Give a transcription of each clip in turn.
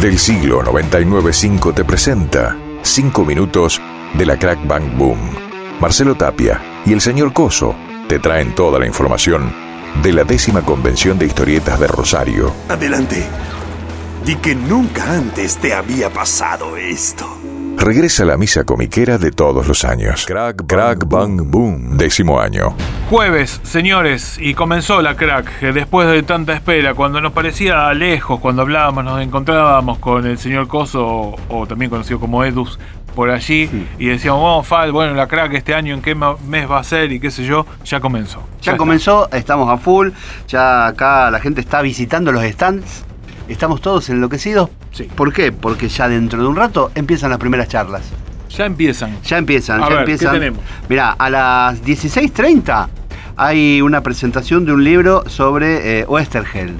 del siglo 995 te presenta 5 minutos de la Crack Bang Boom. Marcelo Tapia y el señor Coso te traen toda la información de la décima convención de historietas de Rosario. Adelante. Di que nunca antes te había pasado esto. Regresa la misa comiquera de todos los años. Crack, Crack Bang Boom, décimo año. Jueves, señores, y comenzó la crack. que Después de tanta espera, cuando nos parecía lejos, cuando hablábamos, nos encontrábamos con el señor Coso, o también conocido como Edus, por allí, y decíamos, vamos, Fal, bueno, la crack este año, ¿en qué mes va a ser? Y qué sé yo, ya comenzó. Ya comenzó, estamos a full, ya acá la gente está visitando los stands, estamos todos enloquecidos. Sí. ¿Por qué? Porque ya dentro de un rato empiezan las primeras charlas. Ya empiezan. Ya empiezan, A ya ver, ¿qué empiezan. tenemos? Mirá, a las 16.30 hay una presentación de un libro sobre eh, Oesterheld.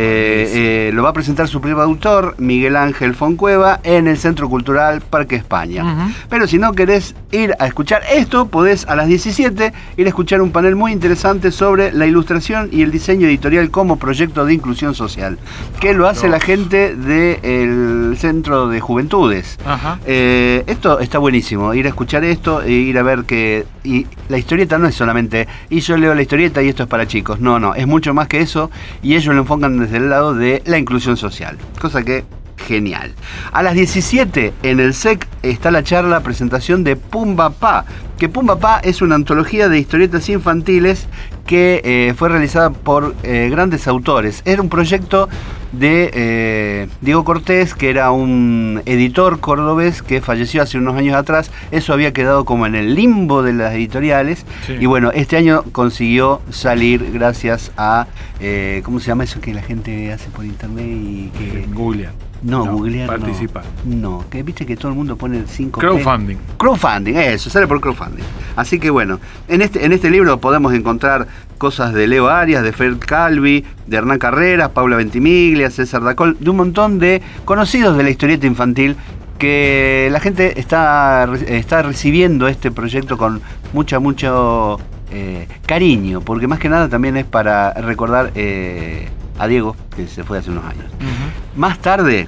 Eh, eh, lo va a presentar su primer autor, Miguel Ángel Foncueva, en el Centro Cultural Parque España. Pero si no querés ir a escuchar esto, podés a las 17 ir a escuchar un panel muy interesante sobre la ilustración y el diseño editorial como proyecto de inclusión social, que lo hace la gente del Centro de Juventudes. Eh, esto está buenísimo, ir a escuchar esto e ir a ver que y la historieta no es solamente y yo leo la historieta y esto es para chicos, no, no, es mucho más que eso y ellos lo enfocan desde el lado de la inclusión social, cosa que genial. A las 17 en el SEC está la charla presentación de Pumba Pa, que Pumba Pa es una antología de historietas infantiles que eh, fue realizada por eh, grandes autores. Era un proyecto de eh, Diego Cortés, que era un editor cordobés que falleció hace unos años atrás. Eso había quedado como en el limbo de las editoriales. Sí. Y bueno, este año consiguió salir gracias a, eh, ¿cómo se llama eso que la gente hace por internet y que... Googlean. No, googlear no. Participar. No, que viste que todo el mundo pone 5 Crowdfunding. Crowdfunding, eso, sale por crowdfunding. Así que bueno, en este, en este libro podemos encontrar cosas de Leo Arias, de Fred Calvi, de Hernán Carreras, Paula Ventimiglia, César Dacol, de un montón de conocidos de la historieta infantil que la gente está, está recibiendo este proyecto con mucha, mucho eh, cariño, porque más que nada también es para recordar eh, a Diego, que se fue hace unos años. Ujú. Más tarde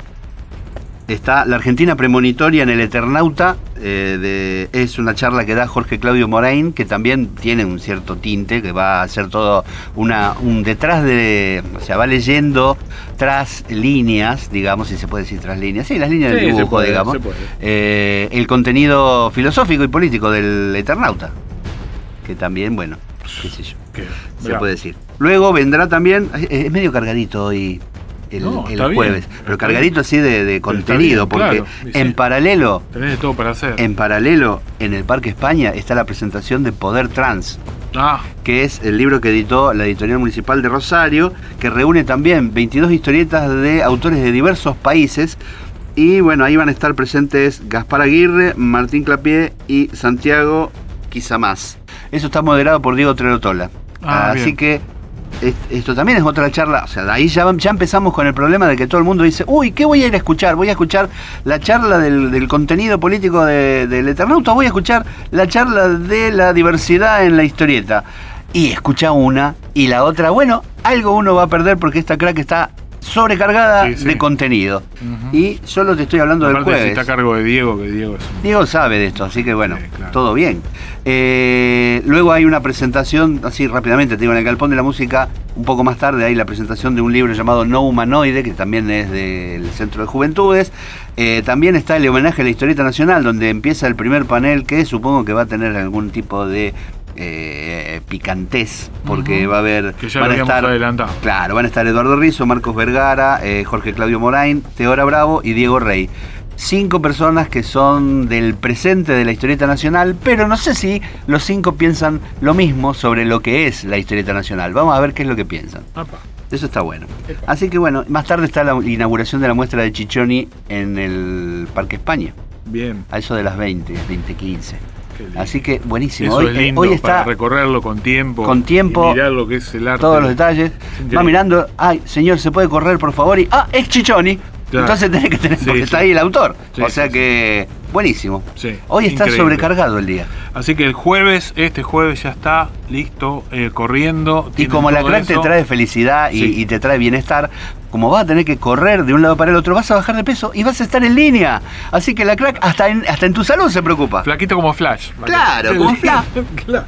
está la Argentina premonitoria en el Eternauta. eh, de- es una charla que da Jorge Claudio Morain, que también tiene un cierto tinte, que va a ser todo una, un detrás de. O sea, va leyendo tras líneas, digamos, si se puede decir tras líneas. Sí, las líneas Sí, del dibujo, puede, digamos. se puede. eh, el contenido filosófico y político del Eternauta. Que también, bueno, qué sé yo se puede decir. Luego vendrá también, es medio cargadito hoy el, No, el está bien, jueves, pero cargadito así de, contenido, bien, porque claro, y sí. en paralelo, Tenés de todo para hacer. en paralelo, en el Parque España está la presentación de Poder Trans, Ah, que es el libro que editó la editorial municipal de Rosario, que reúne también 22 historietas de autores de diversos países. Y bueno, ahí van a estar presentes Gaspar Aguirre, Martín Clapié y Santiago Quizamás. Eso está moderado por Diego Trerotola. Ah, Así bien. que esto también es otra charla. O sea, de ahí ya, empezamos con el problema de que todo el mundo dice, uy, ¿qué voy a ir a escuchar? Voy a escuchar la charla del, del contenido político de- del Eternauta, voy a escuchar la charla de la diversidad en la historieta. Y escucha una y la otra, bueno, algo uno va a perder porque esta crack está sobrecargada Sí, sí. de contenido. Y solo te estoy hablando del aparte si jueves. está a cargo de Diego, que Diego es un... Diego sabe de esto, así que bueno, Sí, claro. todo bien. Eh, luego hay una presentación, así rápidamente, te digo, en el Galpón de la Música, un poco más tarde hay la presentación de un libro llamado No Humanoide, que también es del Centro de Juventudes. Eh, también está el homenaje a la historieta nacional, donde empieza el primer panel, que supongo que va a tener algún tipo de eh, picantez, porque va a haber... Que ya van lo a habíamos estar- adelantado. Claro, van a estar Eduardo Rizzo, Marcos Vergara, eh, Jorge Claudio Morain, Teora Bravo y Diego Rey. Cinco personas que son del presente de la historieta nacional, pero no sé si los cinco piensan lo mismo sobre lo que es la historieta nacional. Vamos a ver qué es lo que piensan. Eso está bueno. Así que bueno, más tarde está la inauguración de la muestra de Chichoni en el Parque España, Bien. a eso de las 20, 20, 15. Así que buenísimo. Eso hoy, es lindo hoy para está recorrerlo con tiempo. con tiempo, Y mirar lo que es el arte. todos los detalles. Va mirando, ay, señor, ¿se puede correr por favor? Y, ah, es Chichoni. Claro. Entonces tenés que tener, Sí, porque sí. está ahí el autor. Sí, o sea que, buenísimo. Sí, Hoy está increíble. sobrecargado el día. Así que el jueves, este jueves ya está listo, eh, corriendo. Y como la crack te trae felicidad y, Sí. y te trae bienestar, como vas a tener que correr de un lado para el otro, vas a bajar de peso y vas a estar en línea. Así que la crack hasta en, hasta en tu salud se preocupa. Flaquito como Flash. Claro, como Flash. claro.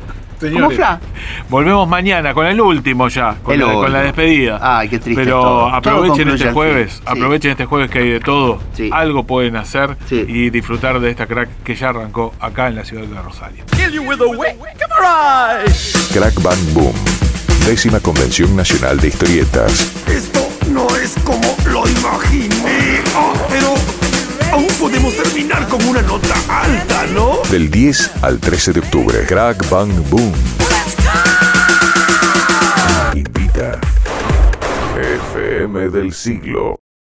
Como Señores, Fla. Volvemos mañana con el último ya, con, El la, con la último. despedida. Ay, qué triste Pero todo. Aprovechen este jueves. Sí. aprovechen este jueves que hay de todo. Sí. Algo pueden hacer Sí. y disfrutar de esta crack que ya arrancó acá en la ciudad de Rosario. Crack Bang Boom. Décima Convención Nacional de Historietas. Esto no es como lo imaginé. Terminar con una nota alta, ¿no? Del 10 al 13 de octubre. Crack Bang Boom. Invita. FM del siglo.